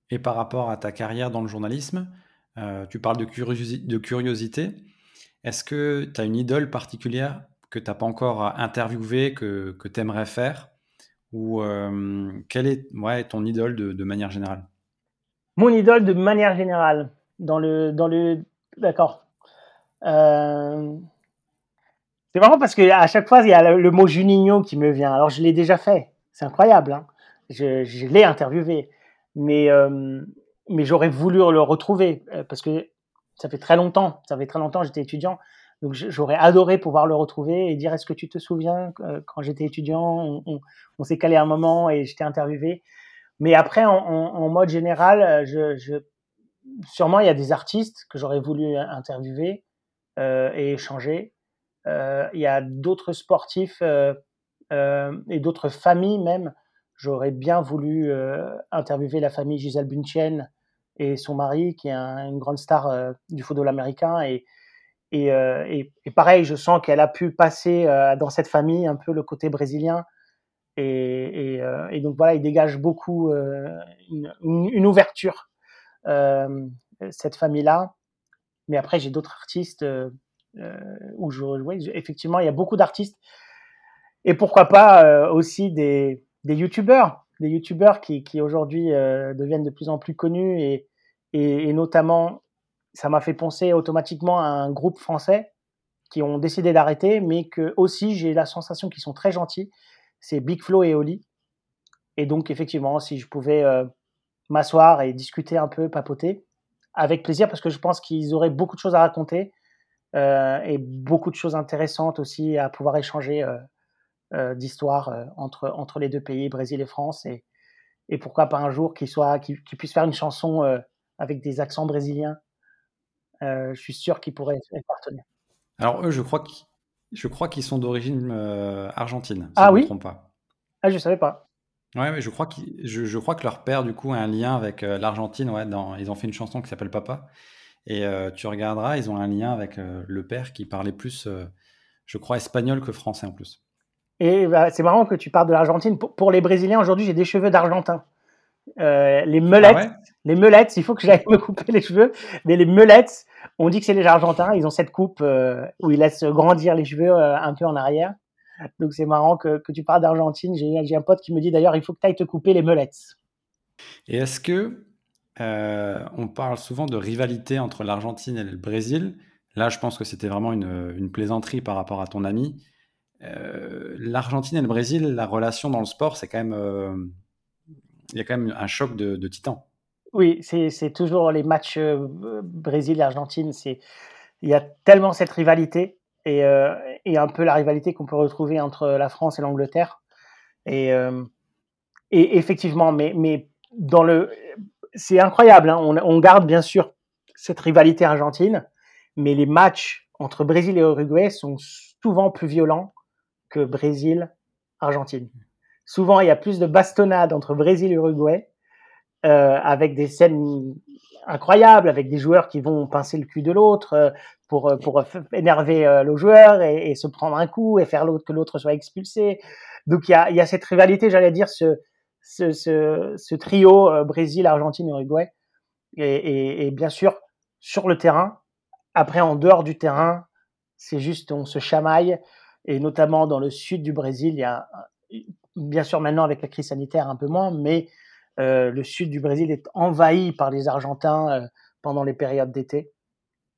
Et par rapport à ta carrière dans le journalisme, euh, tu parles de curiosité. Est-ce que tu as une idole particulière que tu n'as pas encore interviewée, que, que tu aimerais faire? Ou euh, quelle est ouais, ton idole de, manière générale? Mon idole de manière générale, dans le, dans le, d'accord. Euh, c'est marrant parce que à chaque fois il y a le, mot Juninho qui me vient. Alors je l'ai déjà fait, c'est incroyable. Hein. Je, l'ai interviewé, mais euh, mais j'aurais voulu le retrouver euh, parce que ça fait très longtemps. Ça fait très longtemps. J'étais étudiant, donc j'aurais adoré pouvoir le retrouver et dire est-ce que tu te souviens quand j'étais étudiant, on, s'est calé un moment et j'étais interviewé. Mais après, en, mode général, euh, sûrement il y a des artistes que j'aurais voulu interviewer euh, et échanger. Euh, il y a d'autres sportifs euh, euh et d'autres familles même. J'aurais bien voulu euh, interviewer la famille Gisèle Bunchen et son mari, qui est une grande star du football américain. Et, et, et, et pareil, je sens qu'elle a pu passer dans cette famille un peu le côté brésilien et, et, euh, donc voilà, il dégage beaucoup euh, une, ouverture, euh, cette famille-là. Mais après, j'ai d'autres artistes où je, oui, effectivement, il y a beaucoup d'artistes. Et pourquoi pas aussi des, des youtubeurs, des youtubeurs qui, aujourd'hui deviennent de plus en plus connus et, notamment, ça m'a fait penser automatiquement à un groupe français qui ont décidé d'arrêter, mais que aussi j'ai la sensation qu'ils sont très gentils c'est Big Flo et Oli. Et donc, effectivement, si je pouvais euh, m'asseoir et discuter un peu, papoter, avec plaisir, parce que je pense qu'ils auraient beaucoup de choses à raconter euh, et beaucoup de choses intéressantes aussi à pouvoir échanger euh, d'histoire entre, entre les deux pays, Brésil et France. Et, et pourquoi pas un jour qu'ils qu puissent faire une chanson avec des accents brésiliens. je suis sûr qu'ils pourraient être partenaires. Alors, eux, je crois qu'ils je crois qu'ils sont d'origine euh, argentine, si ah je ne oui? me trompe pas. Ah, je savais pas. Ouais, mais je crois, je, je, crois que leur père, du coup, a un lien avec euh, l'Argentine. Ouais, dans, ils ont fait une chanson qui s'appelle Papa. Et euh, tu regarderas, ils ont un lien avec euh, le père qui parlait plus, euh, je crois, espagnol que français en plus. Et bah, c'est marrant que tu parles de l'Argentine. Pour, pour, les Brésiliens, aujourd'hui, j'ai des cheveux d'Argentin. Euh, les meulettes, ah ouais? les meulettes, il faut que j'aille me couper les cheveux, mais les meulettes, on dit que c'est les Argentins, ils ont cette coupe euh, où ils laissent grandir les cheveux euh, un peu en arrière. Donc c'est marrant que, que, tu parles d'Argentine. J'ai un pote qui me dit d'ailleurs, il faut que tu ailles te couper les meulettes. Et est-ce que on parle souvent de rivalité entre l'Argentine et le Brésil? Là, je pense que c'était vraiment une, une, plaisanterie par rapport à ton ami. Euh, L'Argentine et le Brésil, la relation dans le sport, c'est quand même, euh, il y a quand même un choc de, titans. Oui, c'est toujours les matchs euh, Brésil-Argentine. Il y a tellement cette rivalité et, un peu la rivalité qu'on peut retrouver entre la France et l'Angleterre. Et, effectivement, mais, mais dans le c'est incroyable. Hein. On, garde bien sûr cette rivalité argentine, mais les matchs entre Brésil et Uruguay sont souvent plus violents que Brésil-Argentine. Souvent, il y a plus de bastonnades entre Brésil et Uruguay, euh, avec des scènes incroyables, avec des joueurs qui vont pincer le cul de l'autre euh, pour, euh, pour énerver le joueur et, se prendre un coup et faire que l'autre soit expulsé. Donc il y a, il y a cette rivalité, j'allais dire, ce, ce, trio Brésil, Argentine, Uruguay. Et, et, bien sûr, sur le terrain, après en dehors du terrain, c'est juste on se chamaille. Et notamment dans le sud du Brésil, il y a bien sûr maintenant avec la crise sanitaire un peu moins, mais euh, le sud du Brésil est envahi par les Argentins euh, pendant les périodes d'été.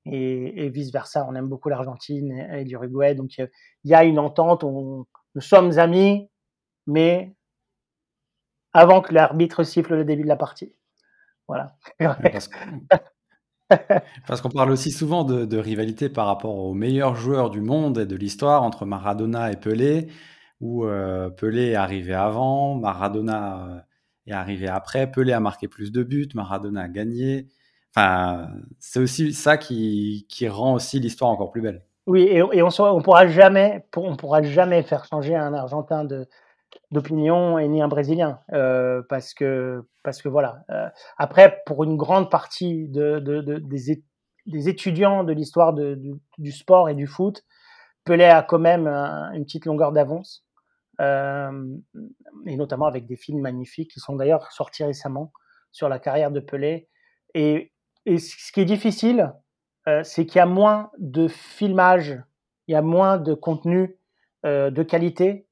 Et, et, vice versa, on aime beaucoup l'Argentine et, et l'Uruguay. Donc il y a une entente, on, nous sommes amis, mais avant que l'arbitre siffle le début de la partie. Voilà. Parce qu'on parle aussi souvent de, rivalité par rapport aux meilleurs joueurs du monde et de l'histoire entre Maradona et Pelé, où euh, Pelé est arrivé avant, Maradona euh, est arrivé après, Pelé a marqué plus de buts, Maradona a gagné. Enfin, c'est aussi ça qui, rend aussi l'histoire encore plus belle. Oui, et, on ne pourra pourra jamais faire changer un Argentin de, d'opinion et ni un Brésilien, euh, parce que parce que voilà. Euh, après, pour une grande partie de, de, de des, des, étudiants de l'histoire du, du, sport et du foot, Pelé a quand même un, une petite longueur d'avance, euh, et notamment avec des films magnifiques qui sont d'ailleurs sortis récemment sur la carrière de Pelé. Et, et ce qui est difficile, c'est qu'il y a moins de filmage, il y a moins de contenu de qualité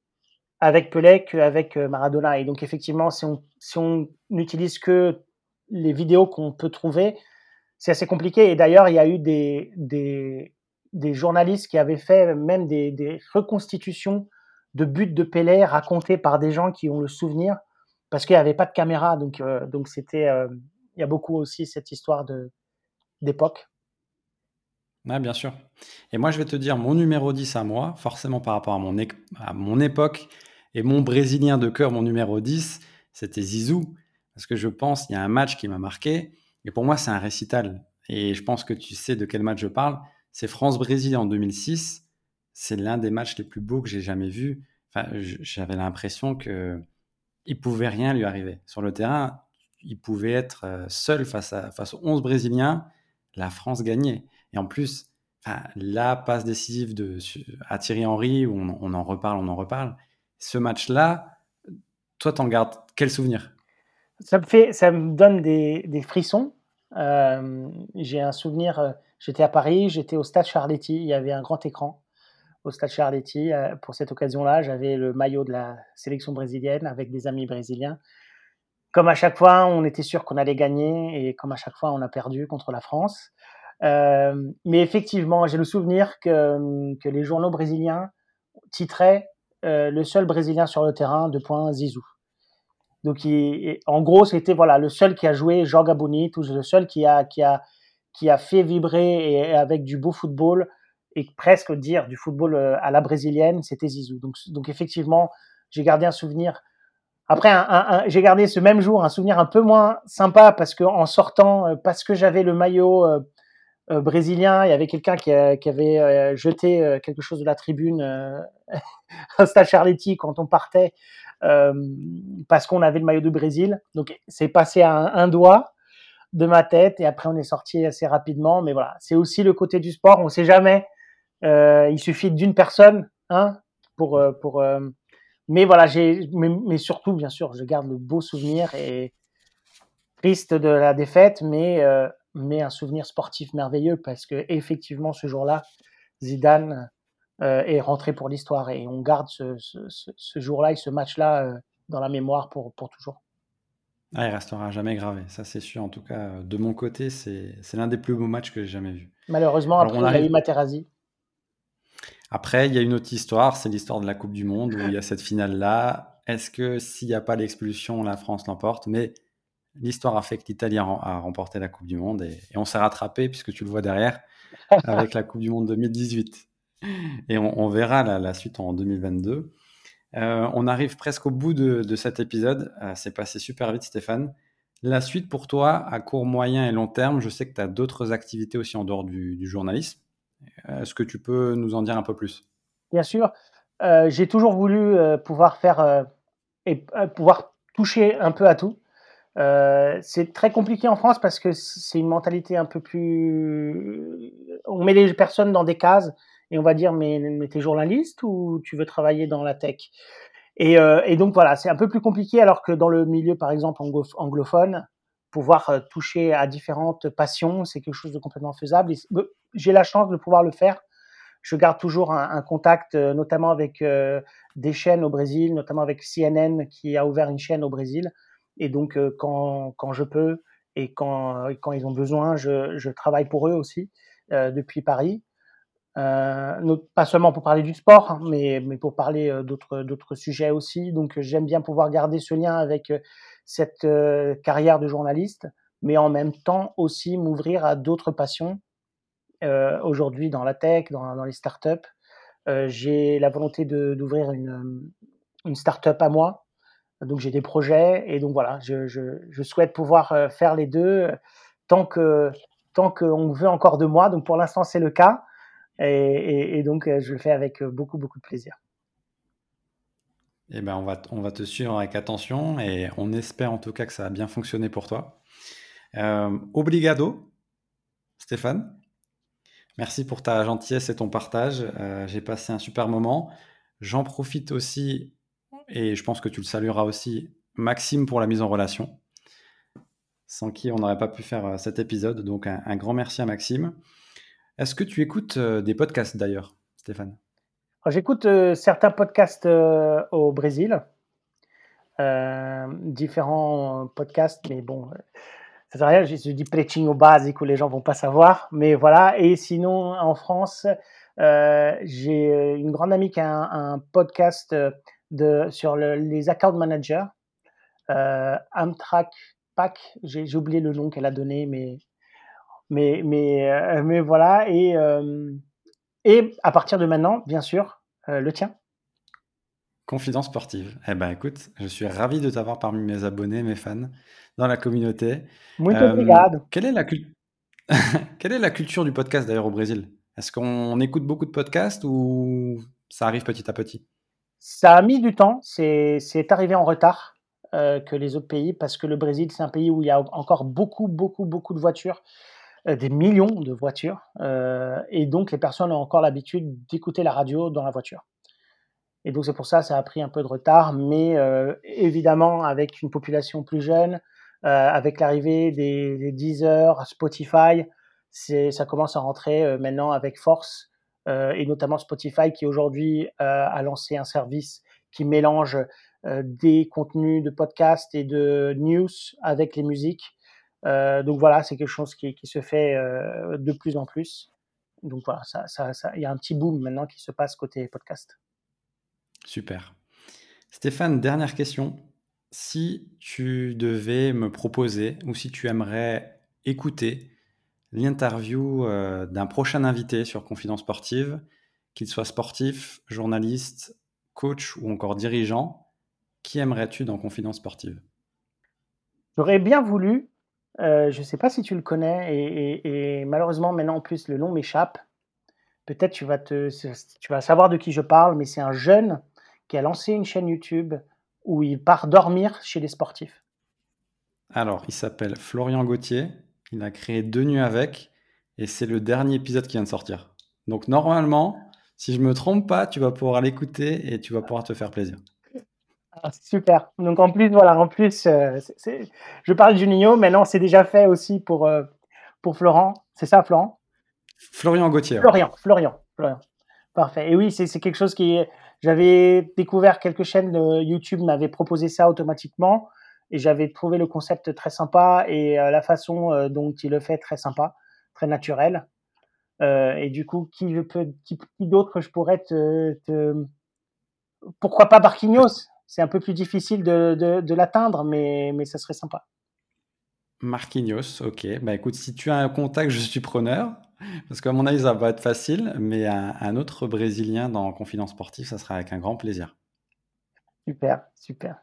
avec Pelé qu'avec euh, Maradona. Et donc, effectivement, si on, si on n'utilise que les vidéos qu'on peut trouver, c'est assez compliqué. Et d'ailleurs, il y a eu des, des, des, journalistes qui avaient fait même des, des, reconstitutions de buts de Pelé racontés par des gens qui ont le souvenir, parce qu'il n'y avait pas de caméra. Donc, euh, donc c'était, euh, il y a beaucoup aussi cette histoire d'époque. Ouais, bien sûr. Et moi, je vais te dire mon numéro 10 à moi, forcément par rapport à mon, à mon époque et mon Brésilien de cœur, mon numéro 10, c'était Zizou. Parce que je pense, il y a un match qui m'a marqué. Et pour moi, c'est un récital. Et je pense que tu sais de quel match je parle. C'est France-Brésil en 2006. C'est l'un des matchs les plus beaux que j'ai jamais vus. Enfin, j'avais l'impression que il pouvait rien lui arriver. Sur le terrain, il pouvait être euh, seul face, à, face aux 11 Brésiliens. La France gagnait. Et en plus, la passe décisive de, à Thierry Henry, où on en reparle, on en reparle ce match-là, toi, t'en gardes quel souvenir? Ça me, fait, ça me donne des, frissons. Euh, j'ai un souvenir, euh, j'étais à Paris, j'étais au stade Charletti, il y avait un grand écran au stade Charletti. Euh, pour cette occasion-là, j'avais le maillot de la sélection brésilienne avec des amis brésiliens. Comme à chaque fois, on était sûr qu'on allait gagner et comme à chaque fois, on a perdu contre la France. Mais effectivement, j'ai le souvenir que les journaux brésiliens titraient euh, le seul Brésilien sur le terrain, de points Zizou. Donc, en gros, c'était voilà le seul qui a joué Jorga Bonito, le seul qui a qui a qui a fait vibrer et, avec du beau football et presque dire du football euh, à la brésilienne, c'était Zizou. Donc, donc effectivement, j'ai gardé un souvenir. Après, j'ai gardé ce même jour un souvenir un peu moins sympa parce que en sortant, euh, parce que j'avais le maillot brésilien, il y avait quelqu'un qui, avait euh, jeté quelque chose de la tribune un stade Charletti quand on partait euh, parce qu'on avait le maillot du Brésil. Donc c'est passé à un, doigt de ma tête et après on est sorti assez rapidement. Mais voilà, c'est aussi le côté du sport. On ne sait jamais. Euh, il suffit d'une personne hein, pour euh, pour. Euh, mais voilà, j'ai mais, surtout bien sûr, je garde le beau souvenir et triste de la défaite, mais euh, mais un souvenir sportif merveilleux parce que effectivement ce jour-là, Zidane euh, est rentré pour l'histoire. Et on garde ce, ce, ce jour-là et ce match-là euh, dans la mémoire pour, pour toujours. Ah, il restera jamais gravé, ça c'est sûr. En tout cas, de mon côté, c'est l'un des plus beaux matchs que j'ai jamais vu. Malheureusement, Alors, après, on, arrive... a eu Materazzi. Après, il y a une autre histoire, c'est l'histoire de la Coupe du Monde, où il y a cette finale-là. Est-ce que s'il n'y a pas l'expulsion, la France l'emporte? Mais l'histoire a fait que l'Italie a remporté la Coupe du Monde et, et on s'est rattrapé, puisque tu le vois derrière, avec la Coupe du Monde 2018 et on, on verra la, la, suite en 2022. Euh, on arrive presque au bout de, de cet épisode. Euh, c'est passé super vite, Stéphane. La suite pour toi, à court, moyen et long terme, je sais que tu as d'autres activités aussi en dehors du, journalisme. Est-ce que tu peux nous en dire un peu plus? Bien sûr. Euh, j'ai toujours voulu euh, pouvoir faire euh, et pouvoir toucher un peu à tout. C'est très compliqué en France parce que c'est une mentalité un peu plus. On met les personnes dans des cases et on va dire mais, mais t'es journaliste ou tu veux travailler dans la tech? Et, et, donc voilà, c'est un peu plus compliqué alors que dans le milieu par exemple anglophone, pouvoir toucher à différentes passions, c'est quelque chose de complètement faisable. J'ai la chance de pouvoir le faire je garde toujours un, contact, euh, notamment avec euh, des chaînes au Brésil, notamment avec CNN qui a ouvert une chaîne au Brésil. Et donc, euh, quand, quand, je peux et quand, quand ils ont besoin, je, je travaille pour eux aussi depuis Paris. Euh, pas seulement pour parler du sport, hein, mais, mais pour parler d'autres, sujets aussi. Donc j'aime bien pouvoir garder ce lien avec cette carrière de journaliste, mais en même temps aussi m'ouvrir à d'autres passions euh, aujourd'hui dans la tech, dans, dans les startups. Euh, j'ai la volonté d'ouvrir une, euh, une startup à moi. Donc j'ai des projets et donc voilà, je, souhaite pouvoir faire les deux tant que tant qu'on veut encore de moi. Donc pour l'instant c'est le cas et, donc je le fais avec beaucoup beaucoup de plaisir. Eh ben on va on va te suivre avec attention et on espère en tout cas que ça va bien fonctionner pour toi. Euh, obrigado, Stéphane. Merci pour ta gentillesse et ton partage. Euh, j'ai passé un super moment. J'en profite aussi, et je pense que tu le salueras aussi, Maxime pour la mise en relation, sans qui on n'aurait pas pu faire euh, cet épisode. Donc un, grand merci à Maxime. Est-ce que tu écoutes euh, des podcasts d'ailleurs, Stéphane? J'écoute certains podcasts au Brésil, différents podcasts, mais bon ça rien, je, dis pretinho basique où les gens vont pas savoir, mais voilà. Et sinon, en France, euh, j'ai euh, une grande amie qui a un, podcast euh, de, sur les account managers, euh, Amtrak Pack, j'ai oublié le nom qu'elle a donné, mais, mais, mais, mais voilà. Et, et à partir de maintenant, bien sûr, le tien. Confidence sportive. Eh ben écoute, je suis ravi de t'avoir parmi mes abonnés, mes fans dans la communauté. Muito euh, obrigado. Quelle est, la quelle est la culture du podcast d'ailleurs au Brésil? Est-ce qu'on écoute beaucoup de podcasts ou ça arrive petit à petit? Ça a mis du temps, c'est arrivé en retard euh, que les autres pays parce que le Brésil c'est un pays où il y a encore beaucoup, beaucoup, beaucoup de voitures euh, des millions de voitures et donc les personnes ont encore l'habitude d'écouter la radio dans la voiture. Et donc c'est pour ça ça a pris un peu de retard, mais évidemment avec une population plus jeune, euh, avec l'arrivée des, des, Deezer, Spotify, ça commence à rentrer euh, maintenant avec force, euh, et notamment Spotify qui aujourd'hui a lancé un service qui mélange des contenus de podcast et de news avec les musiques. donc voilà, c'est quelque chose qui, se fait de plus en plus. Donc voilà, il y a un petit boom maintenant qui se passe côté podcast. Super. Stéphane, dernière question si tu devais me proposer ou si tu aimerais écouter l'interview euh, d'un prochain invité sur Confidence Sportive, qu'il soit sportif, journaliste, coach ou encore dirigeant, qui aimerais-tu dans Confidence Sportive? J'aurais bien voulu, euh, je ne sais pas si tu le connais, et, malheureusement maintenant en plus le nom m'échappe. Peut-être tu vas te, tu vas savoir de qui je parle, mais c'est un jeune qui a lancé une chaîne YouTube où il part dormir chez les sportifs Alors, il s'appelle Florian Gauthier. Il a créé Deux Nuits avec. Et c'est le dernier épisode qui vient de sortir. Donc, normalement, si je me trompe pas, tu vas pouvoir l'écouter et tu vas pouvoir te faire plaisir. Ah, super. Donc, en plus, voilà, en plus, euh, je parle du Nino. Maintenant, c'est déjà fait aussi pour, euh, pour Florent. C'est ça, Florent? Florian Gauthier. Florian, Florian, Florian. Parfait. Et oui, c'est quelque chose qui j'avais découvert quelques chaînes de YouTube m'avaient proposé ça automatiquement et j'avais trouvé le concept très sympa et euh, la façon euh, dont il le fait très sympa, très naturel. Euh, et du coup, qui, d'autre je pourrais te, Pourquoi pas Barquinhos? C'est un peu plus difficile de, de, l'atteindre, mais, mais ça serait sympa. Marquinhos, ok. Bah écoute, si tu as un contact, je suis preneur. Parce qu'à mon avis, ça va être facile, mais un, autre Brésilien dans Confidence Sportive, ça sera avec un grand plaisir. Super, super.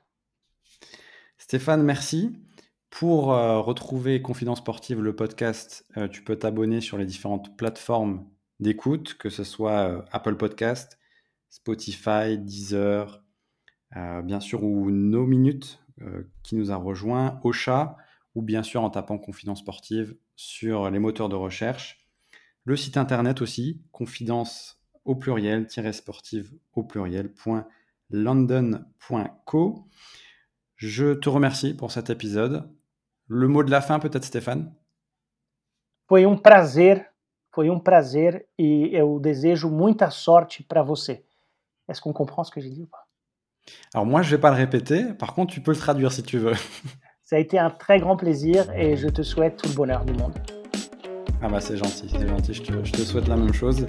Stéphane, merci. Pour euh, retrouver Confidence Sportive, le podcast, euh, tu peux t'abonner sur les différentes plateformes d'écoute, que ce soit euh, Apple Podcast, Spotify, Deezer, bien sûr, ou No Minutes qui nous a rejoint, Ocha, ou bien sûr en tapant Confidence Sportive sur les moteurs de recherche. Le site internet aussi, confidence au pluriel, sportive au pluriel, london.co. Je te remercie pour cet épisode. Le mot de la fin, peut-être, Stéphane? Foi um prazer, foi um prazer e eu desejo muita sorte para você. Est-ce qu'on comprend ce que j'ai dit ou pas? Alors moi, je vais pas le répéter. Par contre, tu peux le traduire si tu veux. Ça a été un très grand plaisir et je te souhaite tout le bonheur du monde. Ah bah c'est gentil, c'est gentil. Je te, je te, souhaite la même chose.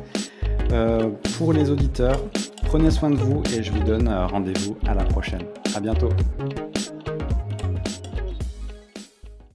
Euh, pour les auditeurs, prenez soin de vous et je vous donne euh, rendez-vous à la prochaine. À bientôt.